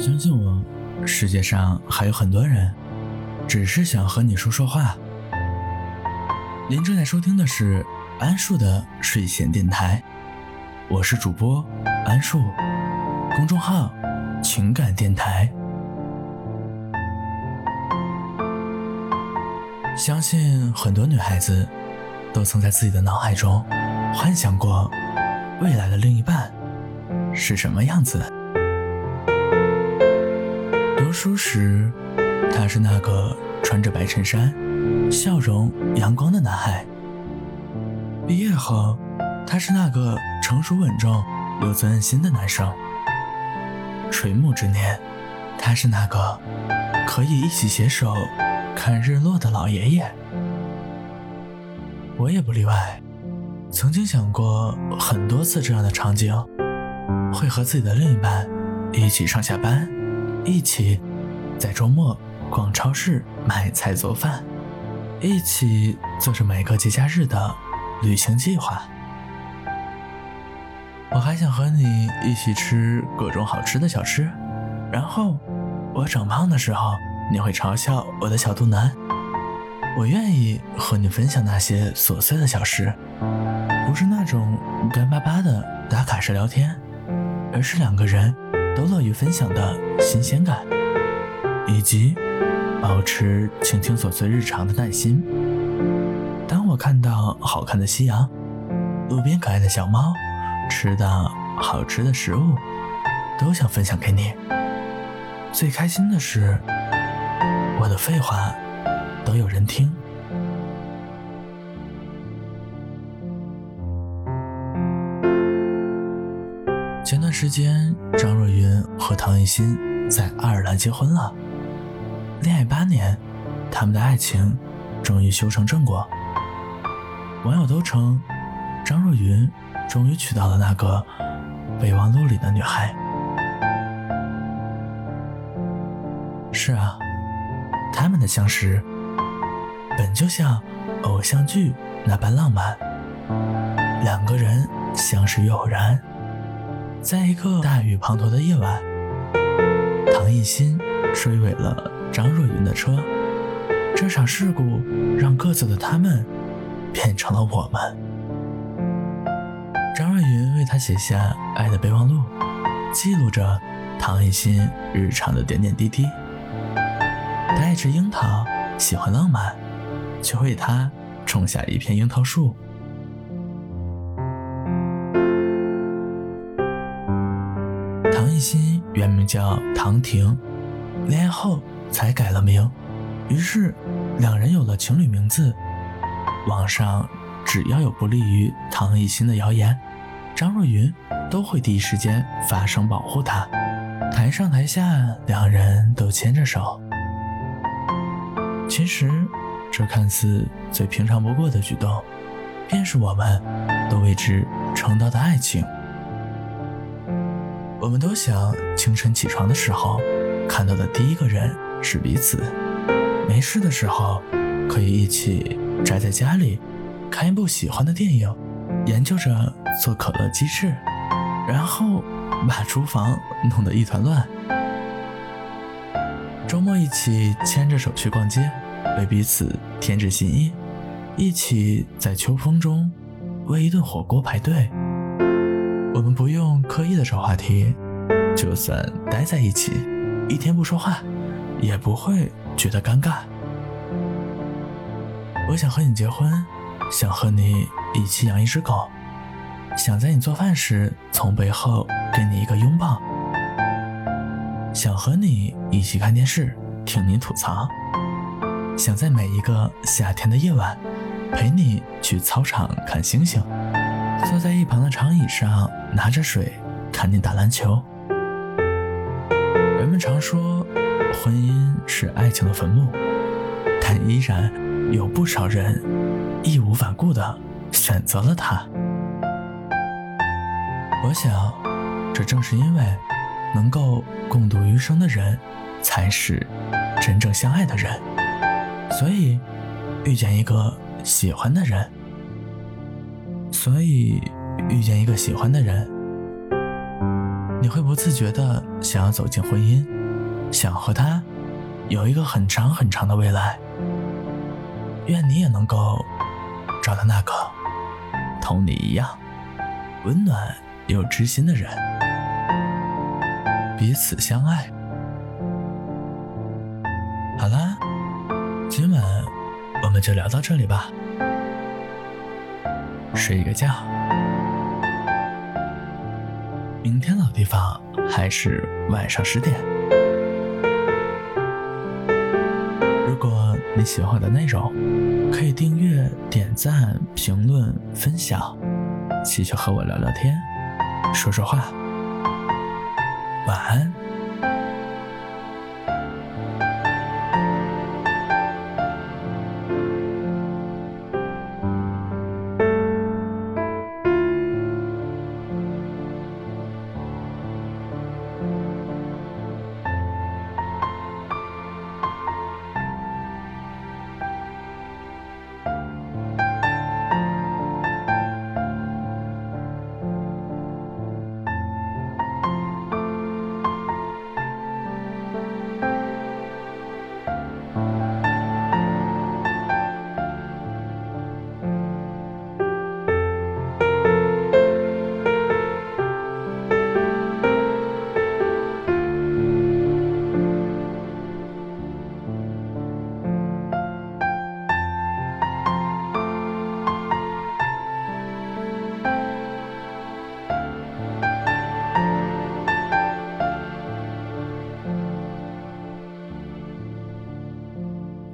相信我，世界上还有很多人，只是想和你说说话。您正在收听的是安树的睡前电台，我是主播安树，公众号情感电台。相信很多女孩子都曾在自己的脑海中幻想过未来的另一半是什么样子。读书时，他是那个穿着白衬衫、笑容阳光的男孩；毕业后，他是那个成熟稳重、有责任心的男生；垂暮之年，他是那个可以一起携手看日落的老爷爷。我也不例外，曾经想过很多次这样的场景，会和自己的另一半一起上下班。一起在周末逛超市买菜做饭，一起做着每个节假日的旅行计划。我还想和你一起吃各种好吃的小吃，然后我长胖的时候，你会嘲笑我的小肚腩。我愿意和你分享那些琐碎的小事，不是那种干巴巴的打卡式聊天，而是两个人。都乐于分享的新鲜感，以及保持倾听琐碎日常的耐心。当我看到好看的夕阳，路边可爱的小猫，吃到好吃的食物，都想分享给你。最开心的是，我的废话都有人听。段时间，张若昀和唐艺昕在爱尔兰结婚了。恋爱八年，他们的爱情终于修成正果。网友都称，张若昀终于娶到了那个备忘录里的女孩。是啊，他们的相识本就像偶像剧那般浪漫，两个人相识于偶然。在一个大雨滂沱的夜晚，唐艺昕追尾了张若昀的车。这场事故让各自的他们变成了我们。张若昀为他写下爱的备忘录，记录着唐艺昕日常的点点滴滴。他爱吃樱桃，喜欢浪漫，却为他种下一片樱桃树。唐艺昕原名叫唐婷，恋爱后才改了名，于是两人有了情侣名字。网上只要有不利于唐艺昕的谣言，张若昀都会第一时间发声保护她。台上台下，两人都牵着手。其实，这看似最平常不过的举动，便是我们都为之撑到的爱情。我们都想清晨起床的时候，看到的第一个人是彼此。没事的时候，可以一起宅在家里，看一部喜欢的电影，研究着做可乐鸡翅，然后把厨房弄得一团乱。周末一起牵着手去逛街，为彼此添置新衣，一起在秋风中为一顿火锅排队。我们不用刻意的找话题，就算待在一起，一天不说话，也不会觉得尴尬。我想和你结婚，想和你一起养一只狗，想在你做饭时从背后给你一个拥抱，想和你一起看电视，听你吐槽，想在每一个夏天的夜晚，陪你去操场看星星。坐在一旁的长椅上，拿着水，看你打篮球。人们常说，婚姻是爱情的坟墓，但依然有不少人义无反顾地选择了它。我想，这正是因为能够共度余生的人，才是真正相爱的人。所以，遇见一个喜欢的人。所以，遇见一个喜欢的人，你会不自觉的想要走进婚姻，想和他有一个很长很长的未来。愿你也能够找到那个同你一样温暖又知心的人，彼此相爱。好啦，今晚我们就聊到这里吧，睡一个觉。明天老地方还是晚上十点。如果你喜欢我的内容，可以订阅、点赞、评论、分享，继续和我聊聊天，说说话。晚安。